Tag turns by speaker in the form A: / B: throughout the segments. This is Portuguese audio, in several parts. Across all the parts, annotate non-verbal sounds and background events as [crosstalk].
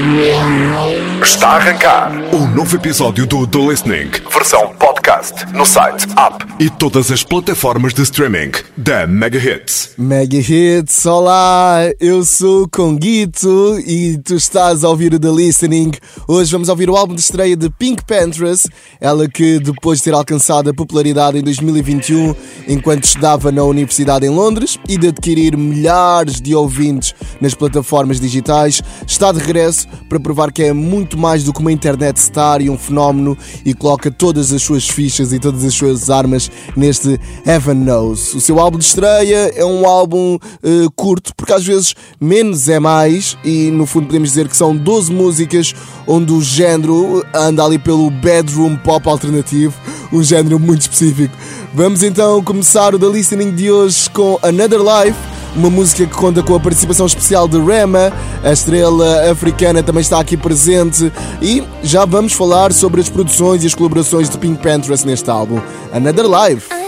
A: Música Está a arrancar um novo episódio do The Listening, versão podcast, no site, app e todas as plataformas de streaming da Mega Hits.
B: Mega Hits, olá, eu sou o Conguito e tu estás a ouvir o The Listening. Hoje vamos ouvir o álbum de estreia de Pink Panthers, ela que depois de ter alcançado a popularidade em 2021 enquanto estudava na Universidade em Londres e de adquirir milhares de ouvintes nas plataformas digitais, está de regresso para provar que é muito mais do que uma internet star e um fenómeno e coloca todas as suas fichas e todas as suas armas neste Heaven Knows. O seu álbum de estreia é um álbum uh, curto, porque às vezes menos é mais, e no fundo podemos dizer que são 12 músicas onde o género anda ali pelo bedroom pop alternativo, um género muito específico. Vamos então começar o The Listening de hoje com Another Life uma música que conta com a participação especial de Rema, a estrela africana também está aqui presente e já vamos falar sobre as produções e as colaborações de Pink Panthers neste álbum, Another Life.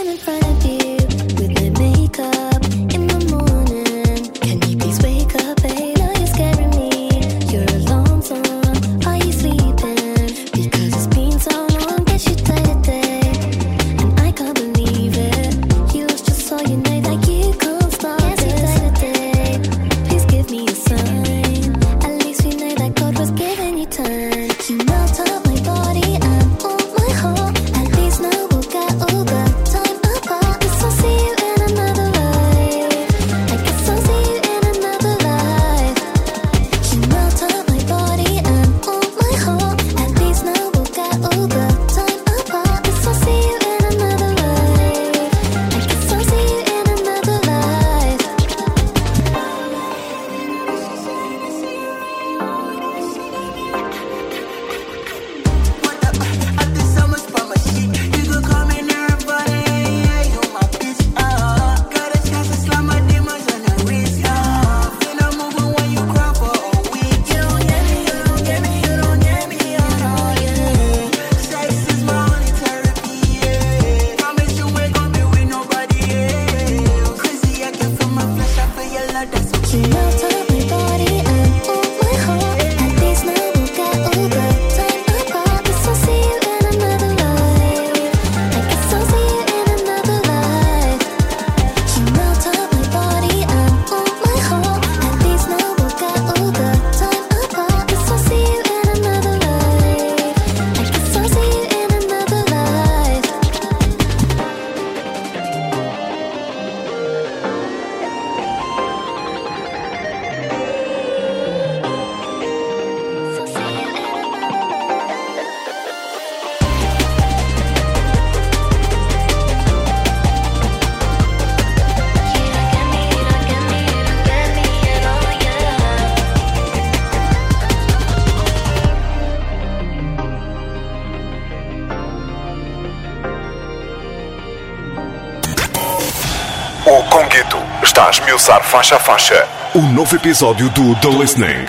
A: Faixa a faixa o novo episódio do The Listening.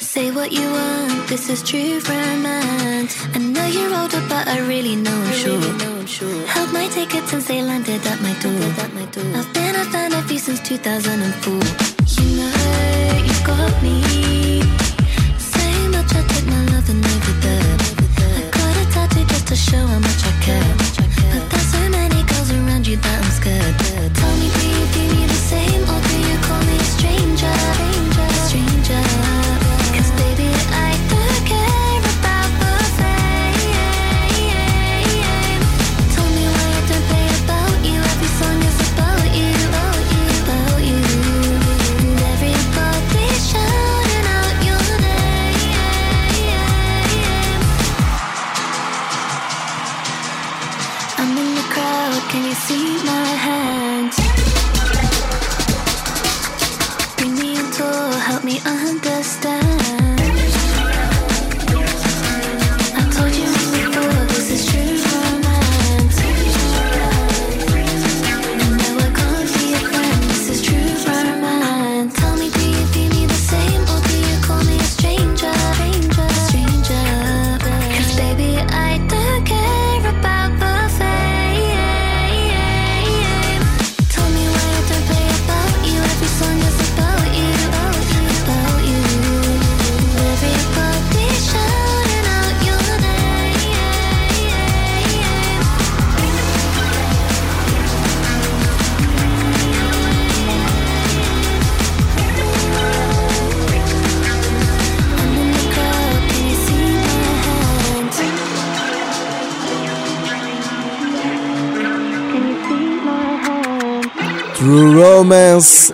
A: Say what you want, this is true romance. I know you're older, but I really know I'm sure. Held my tickets since they landed at my door. I've been a fan of you since 2004. You know, you got me. Say much, I take my love and over there. I got a tattoo just to show how much I care. You that I'm scared. Tell me,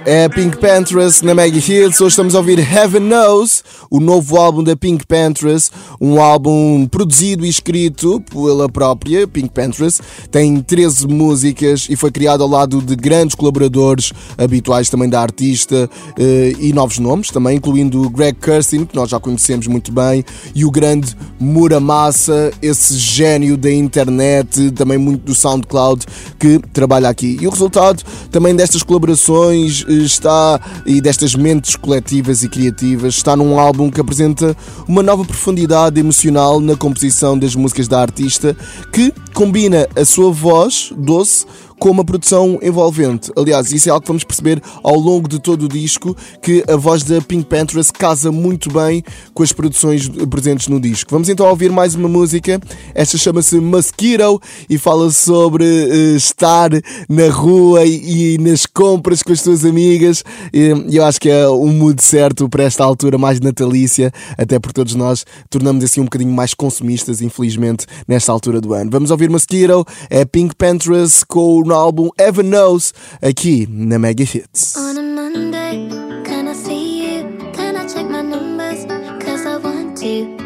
B: é Pink Panthers na Mega Hits. Hoje estamos a ouvir Heaven Knows, o novo álbum da Pink Panthers, um álbum produzido e escrito pela própria Pink Panthers. Tem 13 músicas e foi criado ao lado de grandes colaboradores habituais também da artista eh, e novos nomes também, incluindo Greg Kirsten, que nós já conhecemos muito bem, e o grande Muramasa, esse gênio da internet, também muito do SoundCloud, que trabalha aqui. E o resultado também destas colaborações eh, está e destas mentes coletivas e criativas está num álbum que apresenta uma nova profundidade emocional na composição das músicas da artista que combina a sua voz doce com uma produção envolvente. Aliás, isso é algo que vamos perceber ao longo de todo o disco, que a voz da Pink Panthers casa muito bem com as produções presentes no disco. Vamos então ouvir mais uma música. Esta chama-se Mosquito e fala sobre uh, estar na rua e, e, nas compras com as tuas amigas. E eu acho que é o mood certo para esta altura mais natalícia, até porque todos nós tornamos assim um bocadinho mais consumistas, infelizmente, nesta altura do ano. Vamos ouvir Mosquito, é Pink Panthers com o álbum Ever Knows aqui na Mega Hits.
A: Monday, can I see you? Can I check my numbers? Cause I want to.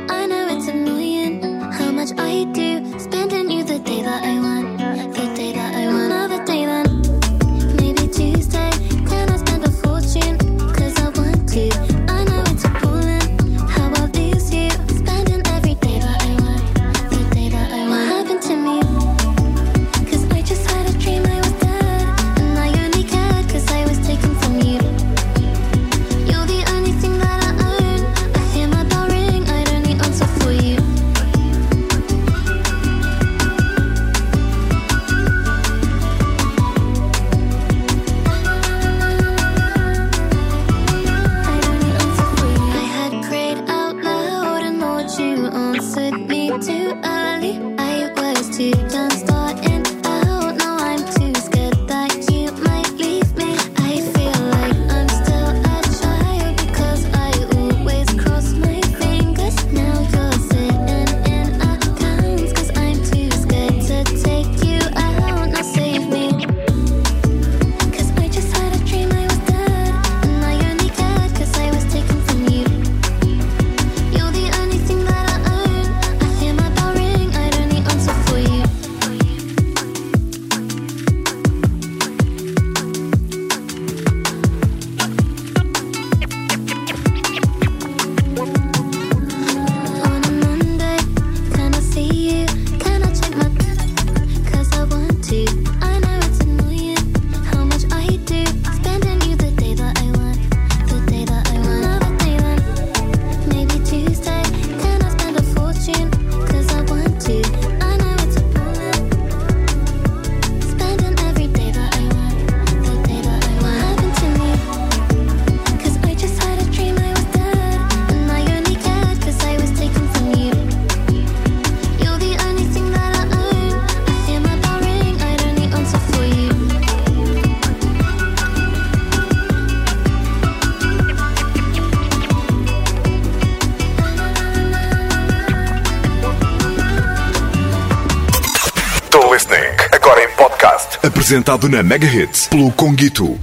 C: Apresentado na Mega Hits pelo Conguito.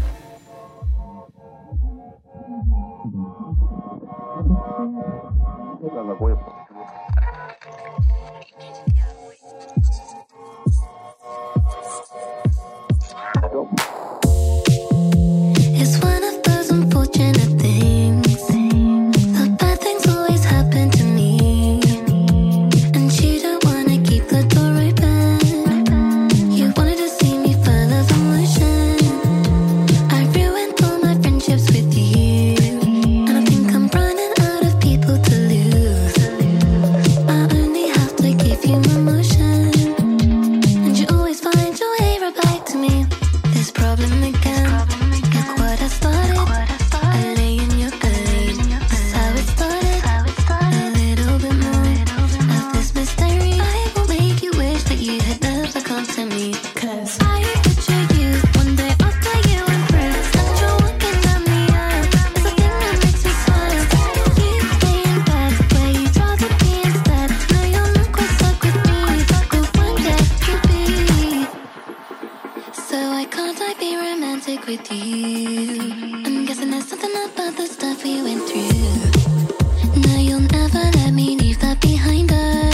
A: So why can't I be romantic with you? I'm guessing there's something about the stuff we went through. Now you'll never let me leave that behind us.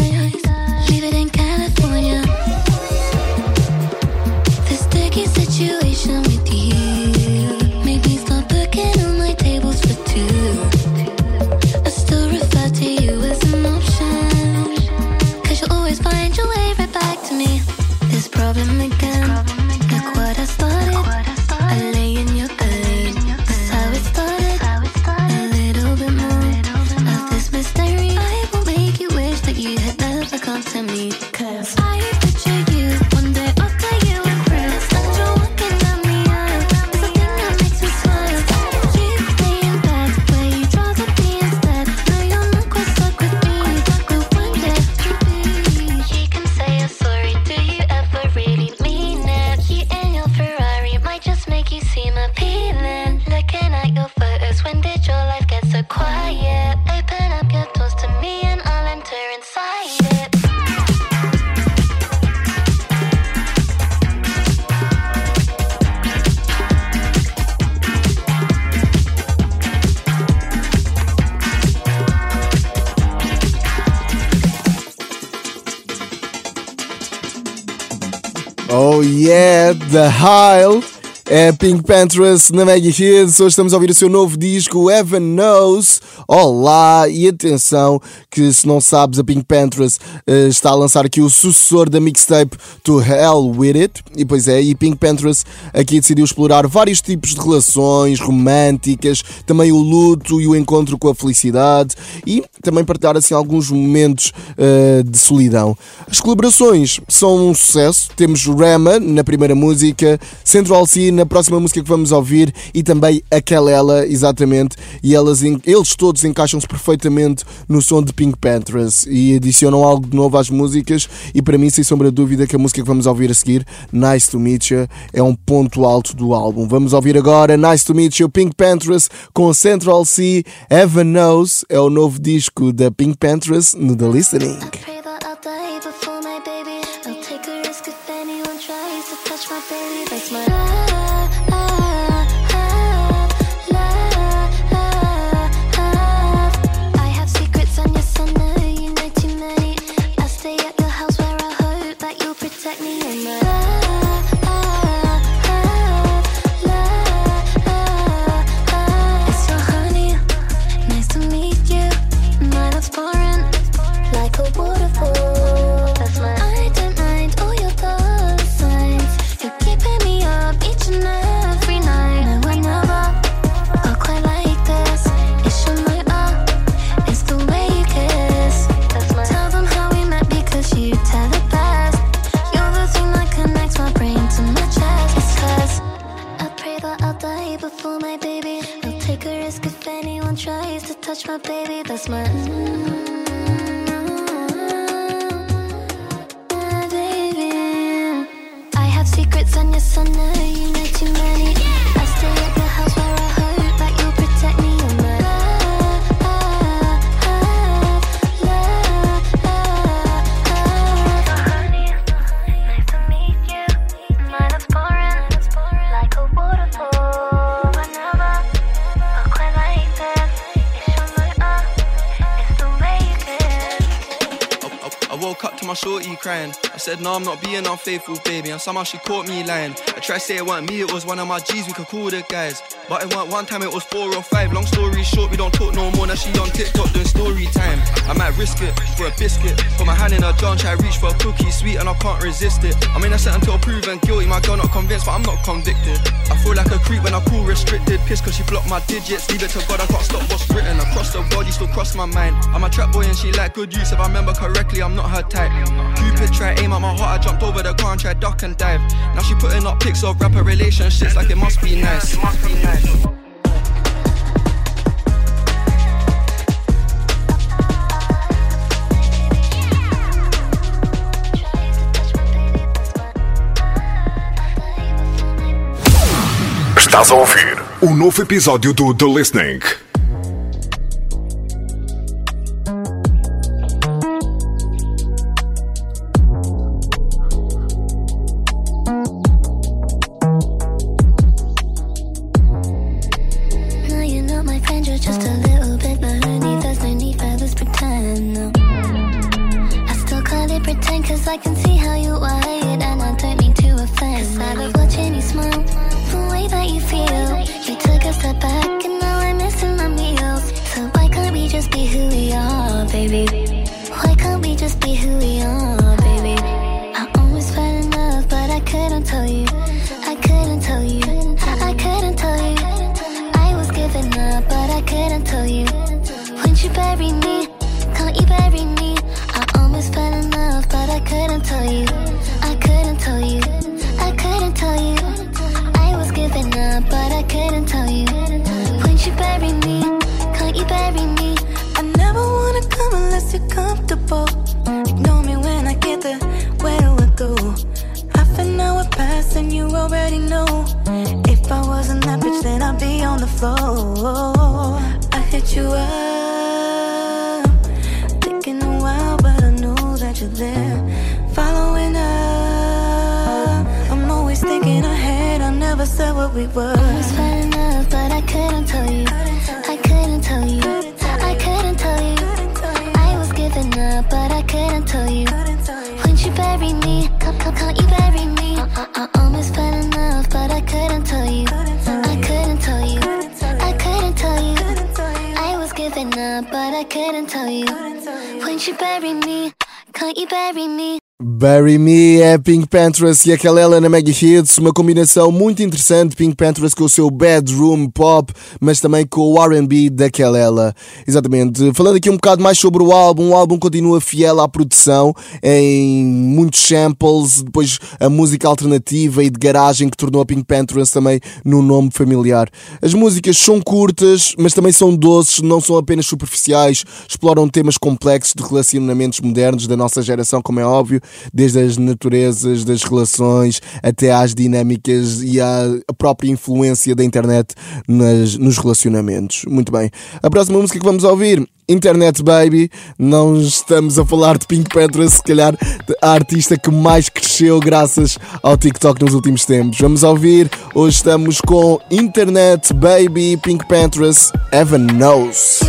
A: The Hile. É Pink Panthers na Mega Hits. Hoje estamos a ouvir o seu novo disco, Evan Knows. Olá e atenção que se não sabes, a Pink Panthers uh, está a lançar aqui o sucessor da mixtape To Hell With It. E pois é, e Pink Panthers aqui decidiu explorar vários tipos de relações românticas, também o luto e o encontro com a felicidade e também partilhar assim alguns momentos uh, de solidão. As colaborações são um sucesso. Temos Rama na primeira música, Central C na próxima música que vamos ouvir e também a Kelela, exatamente. E elas, eles todos encaixam-se perfeitamente no som de Pink Panthers e adicionam algo de novo às músicas. E para mim, sem sombra de dúvida, que a música que vamos ouvir a seguir, Nice to Meet You, é um ponto alto do álbum. Vamos ouvir agora Nice to Meet You, Pink Panthers com Central C. Evan Knows é o novo disco da Pink Panthers no The Listening. touch my baby, that's my. Mm, my baby. I have secrets on your I.
D: said, no, I'm not being unfaithful, baby. And somehow she caught me lying. I tried to say it wasn't me, it was one of my G's, we could call the guys. But it weren't one time, it was four or five. Long story short, we don't talk no more. Now she on TikTok doing story time. I might risk it for a biscuit. Put my hand in her jar try reach for a cookie, sweet, and I can't resist it. I'm innocent until proven guilty. My girl not convinced, but I'm not convicted. I feel like a creep when I call restricted. Piss cause she blocked my digits. Leave it to God, I can't stop what's written. Across the body, still cross my mind. I'm a trap boy and she like good use. If I remember correctly, I'm not her type. Cupid try aim at my heart, I jumped over the car and tried duck and dive. Now she putting up pics of rapper relationships like it must be nice. It must be nice.
E: Estás a ouvir o novo episódio do The Listening. what we were.
F: I was fine enough, but I couldn't tell you. I couldn't tell you.
A: I couldn't tell you. I was giving up, but I couldn't tell you. Wouldn't you
F: bury me, come, come, come, you bury me.
E: I, I, I almost fell enough, but I couldn't tell you. I couldn't tell you.
A: I couldn't tell you. I was giving up, but I couldn't tell you. Wouldn't you
E: bury me, can't you bury me?
B: Bury Me é Pink Panthers e aquela ela na Mega Hits, uma combinação muito interessante, Pink Panthers com o seu bedroom pop, mas também com o R&B daquela ela. Exatamente. Falando aqui um bocado mais sobre o álbum, o álbum continua fiel à produção, em muitos samples, depois a música alternativa e de garagem que tornou a Pink Panthers também num nome familiar. As músicas são curtas, mas também são doces, não são apenas superficiais, exploram temas complexos de relacionamentos modernos da nossa geração, como é óbvio, desde as naturezas das relações até às dinâmicas e à própria influência da internet nas, nos relacionamentos. Muito bem. A próxima música que vamos ouvir Internet Baby, não estamos a falar de Pink Panthers, se calhar a artista que mais cresceu graças ao TikTok nos últimos tempos. Vamos ouvir, hoje estamos com Internet Baby, Pink Panthers, Evan Knows.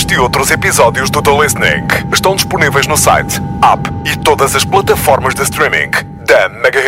A: Este e outros episódios do The Listening. Estão disponíveis no site, app e todas as plataformas de streaming da Mega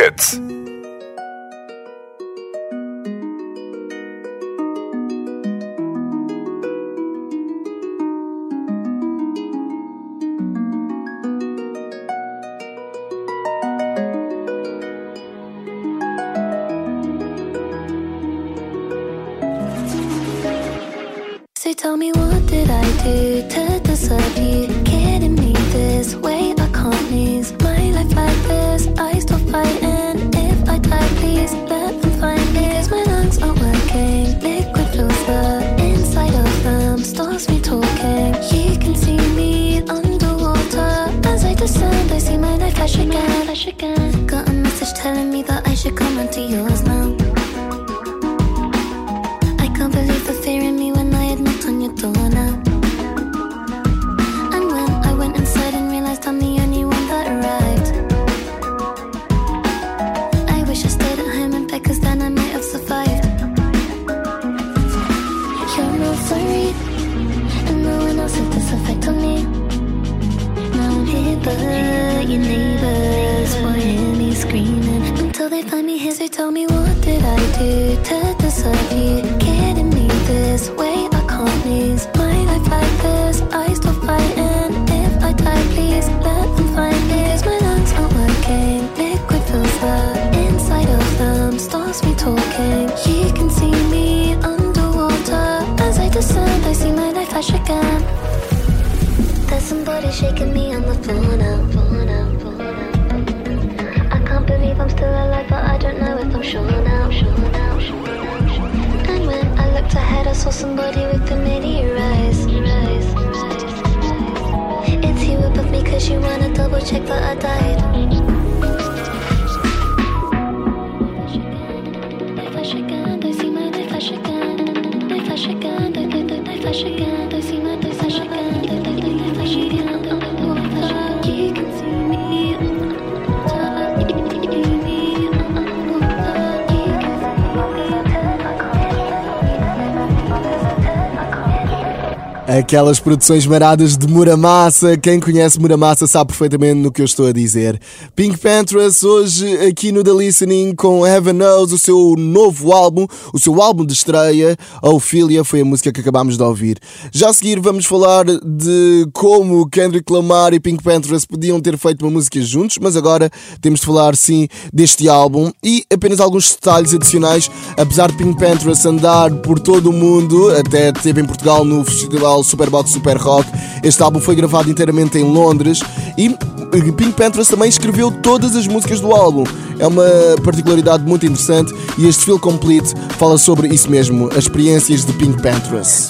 A: Aquelas produções maradas de Muramassa. Quem conhece Muramassa sabe perfeitamente no que eu estou a dizer. Pink Panthers, hoje aqui no The Listening com Heaven Knows, o seu novo álbum, o seu álbum de estreia, Ophelia, foi a música que acabámos de ouvir. Já a seguir vamos falar de como Kendrick Lamar e Pink Panthers podiam ter feito uma música juntos, mas agora temos de falar sim deste álbum e apenas alguns detalhes adicionais. Apesar de Pink Panthers andar por todo o mundo, até esteve em Portugal no festival Superbox Super Rock. Este álbum foi gravado inteiramente em Londres e Pink Panthers também escreveu todas as músicas do álbum. É uma particularidade muito interessante e este Feel Complete fala sobre isso mesmo, as experiências de Pink Panthers.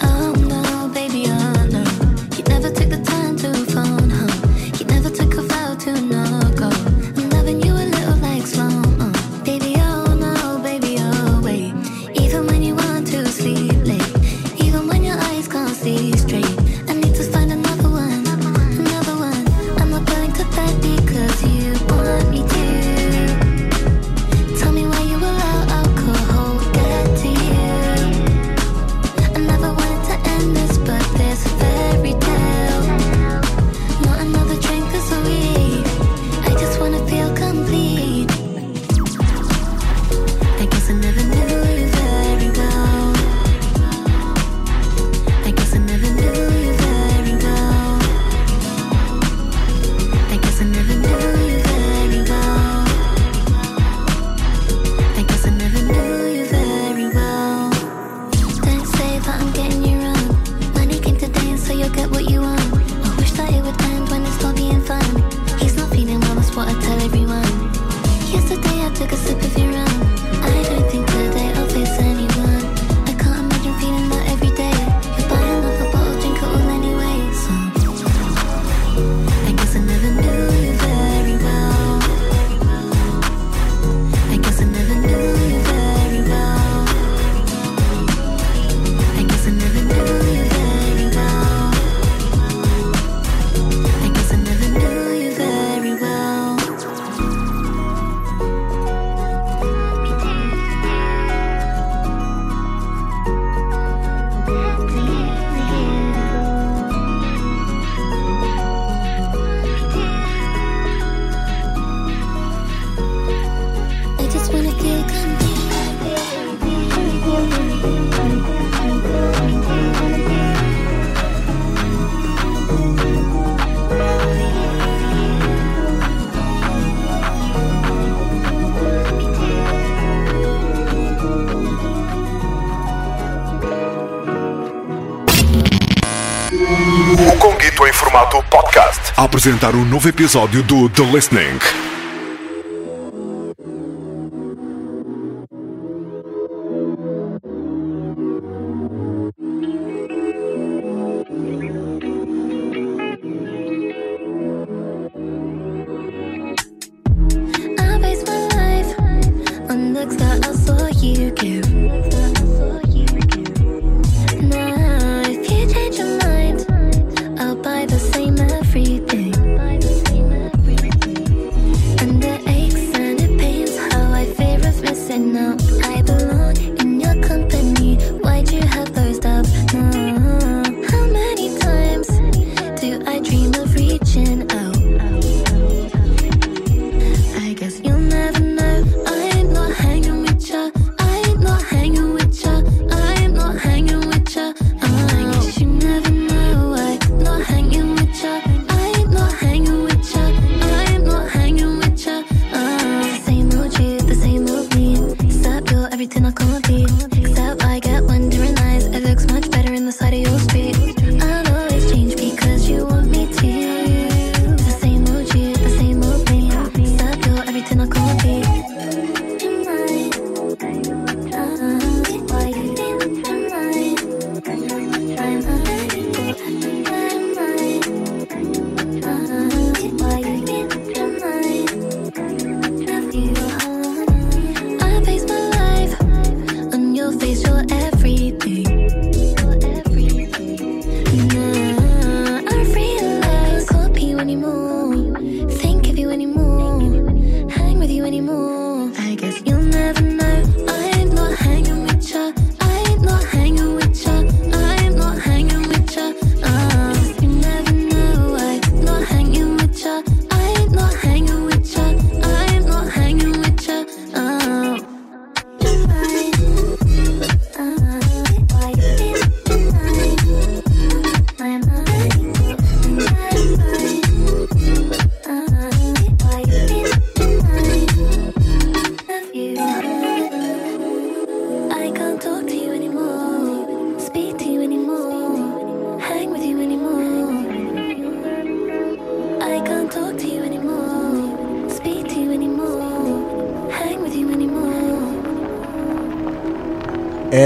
C: Apresentar um novo episódio do The Listening.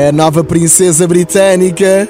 B: É nova princesa britânica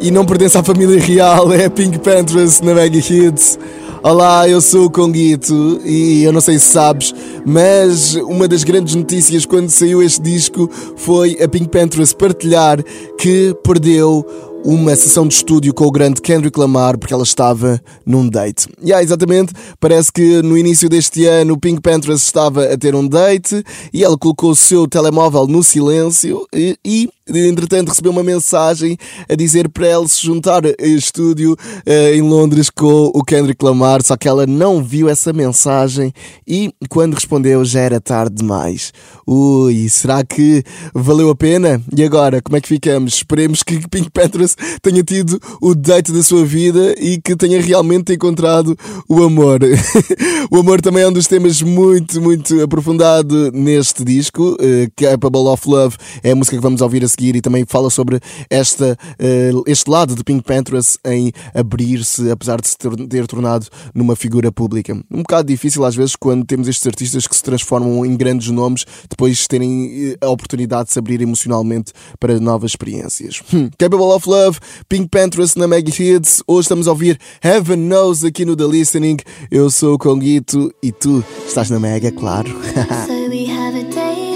B: e não pertence à família real, é a Pink Panthers na Mega Hits. Olá, eu sou o Conguito e eu não sei se sabes, mas uma das grandes notícias quando saiu este disco foi a Pink Panthers partilhar que perdeu uma sessão de estúdio com o grande Kendrick Lamar porque ela estava num date. E yeah, exatamente, parece que no início deste ano o Pink Panthers estava a ter um date e ela colocou o seu telemóvel no silêncio e, e entretanto recebeu uma mensagem a dizer para ela se juntar a estúdio uh, em Londres com o Kendrick Lamar, só que ela não viu essa mensagem e quando respondeu já era tarde demais. Ui, será que valeu a pena? E agora, como é que ficamos? Esperemos que [laughs] Pink Panthers tenha tido o date da sua vida e que tenha realmente encontrado o amor. [laughs] o amor também é um dos temas muito, muito aprofundado neste disco. Uh, Capable of Love é a música que vamos ouvir a seguir e também fala sobre esta, uh, este lado de Pink Panthers em abrir-se, apesar de se ter tornado numa figura pública. Um bocado difícil às vezes quando temos estes artistas que se transformam em grandes nomes depois terem eh, a oportunidade de se abrir emocionalmente para novas experiências. Hum. Capable of Love, Pink Panthers na Mega Hits. Hoje estamos a ouvir Heaven Knows aqui no The Listening. Eu sou o Conguito e tu estás na Mega, claro. [laughs]
A: so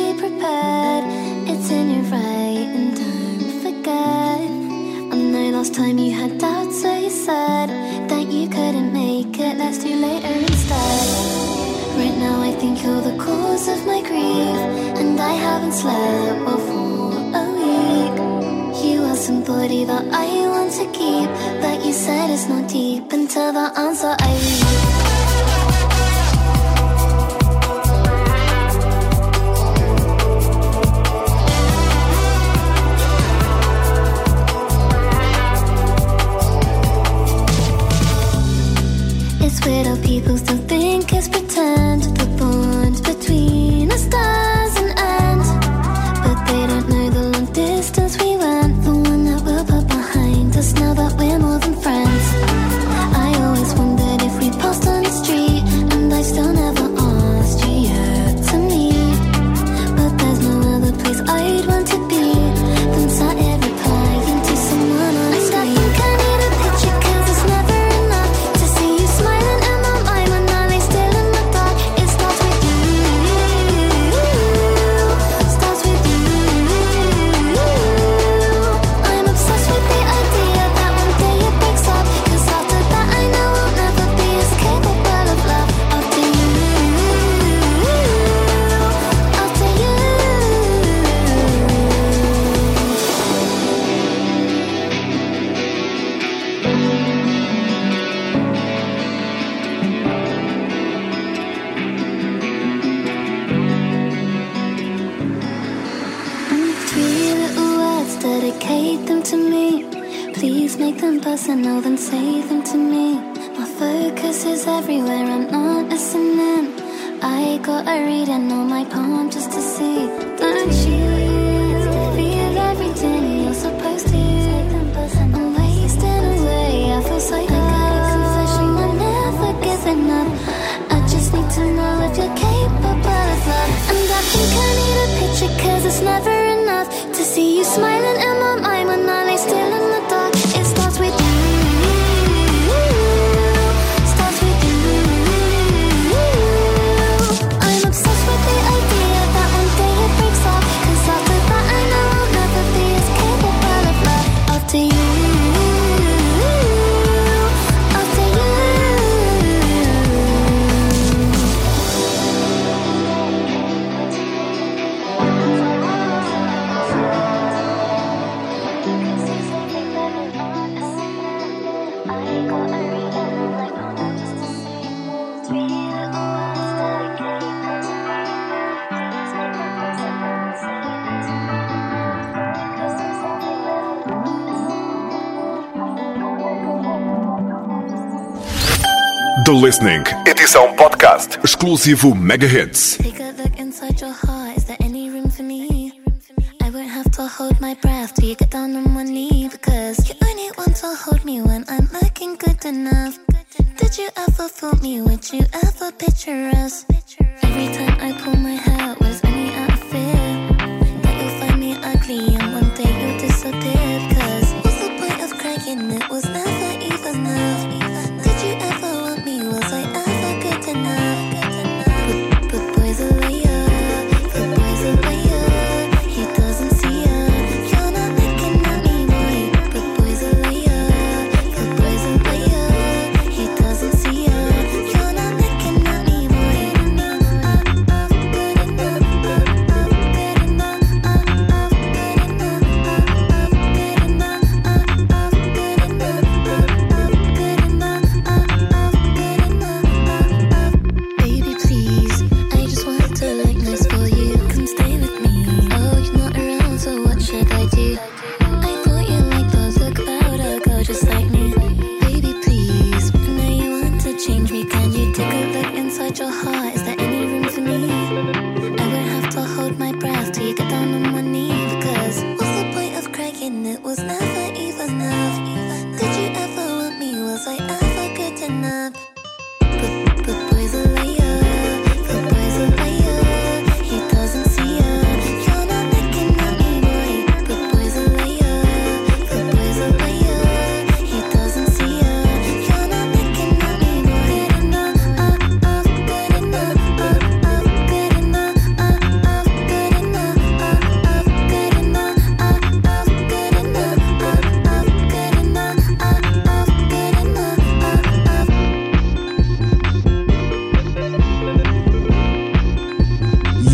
A: Let's do later instead. Right now, I think you're the cause of my grief, and I haven't slept well for a week. You are somebody that I want to keep, but you said it's not deep until the answer I read. Dedicate them to me. Please make them personal, then say them to me. My focus is everywhere, I'm not listening. I got a reading on my palm just to see. Don't you feel everything you're supposed to? I'm wasting away, I feel so. Confession, I'm never giving up. I just need to know if you're capable of love. And I think I need a picture, cause it's never enough to see you smiling in my mind when I The
C: Listening, edição podcast, exclusivo Mega Hits.
A: Take a look inside your heart. Is there any room for me? I won't have to hold my breath till you get down on one knee because you only want to hold me when I'm looking good enough. Did you ever fool me? Would you ever picture us? Every time I pull my hair, was only out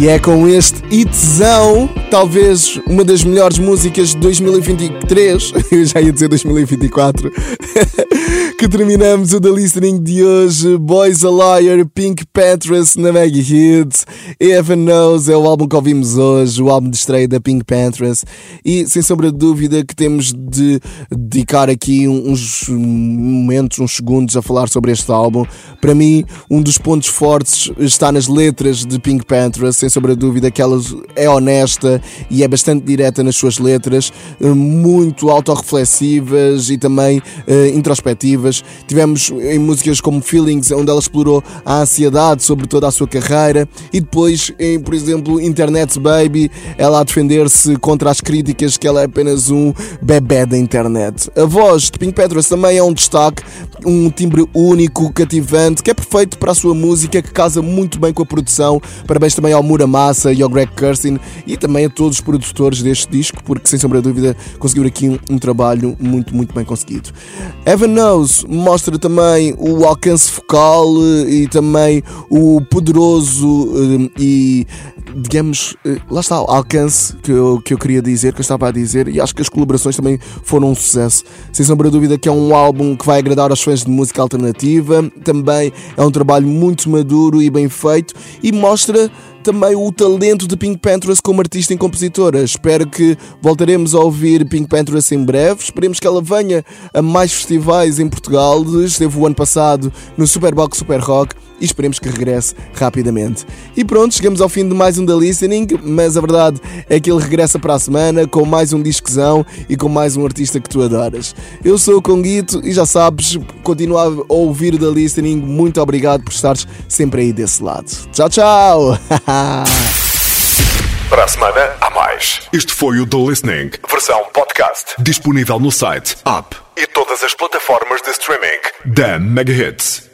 B: E é com este hitzão, talvez uma das melhores músicas de 2023, [laughs] eu já ia dizer 2024, [laughs] que terminamos o The Listening de hoje. Boys a Liar, Pink Panthers na Mega Hits, Evan Knows é o álbum que ouvimos hoje, o álbum de estreia da Pink Panthers. E sem sombra de dúvida que temos de dedicar aqui uns momentos, uns segundos a falar sobre este álbum. Para mim, um dos pontos fortes está nas letras de Pink Panthers sem sombra de dúvida que ela é honesta e é bastante direta nas suas letras, eh, muito autorreflexivas e também uh, introspectivas. Tivemos em músicas como Feelings, onde ela explorou a ansiedade sobre toda a sua carreira, e depois em, por exemplo, Internet Baby, ela a defender-se contra as críticas que ela é apenas um bebê da internet. A voz de Pink Petras também é um destaque, um timbre único, cativante, que é perfeito para a sua música, que casa muito bem com a produção. Parabéns também ao Mura Massa e ao Greg Kirsten e também a todos os produtores deste disco, porque sem sombra de dúvida conseguiram aqui um, um trabalho muito, muito bem conseguido. Evan Knows mostra também o alcance focal eh, e também o poderoso eh, e digamos, eh, lá está, o alcance que eu, que eu queria dizer, que eu estava a dizer, e acho que as colaborações também foram um sucesso. Sem sombra de dúvida que é um álbum que vai agradar aos fãs de música alternativa, também é um trabalho muito maduro e bem feito e mostra também o talento de Pink Panthers como artista e compositora. Espero que voltaremos a ouvir Pink Panthers em breve. Esperemos que ela venha a mais festivais em Portugal. Esteve o ano passado no Superbox Super Rock e esperemos que regresse rapidamente. E pronto, chegamos ao fim de mais um da Listening, mas a verdade é que ele regressa para a semana com mais um disquezão e com mais um artista que tu adoras. Eu sou o Conguito e já sabes, continua a ouvir o da Listening. Muito obrigado por estares sempre aí desse lado. Tchau, tchau! [laughs]
C: Para a semana, há mais. Este foi o The Listening, versão podcast. Disponível no site, app e todas as plataformas de streaming da Mega Hits.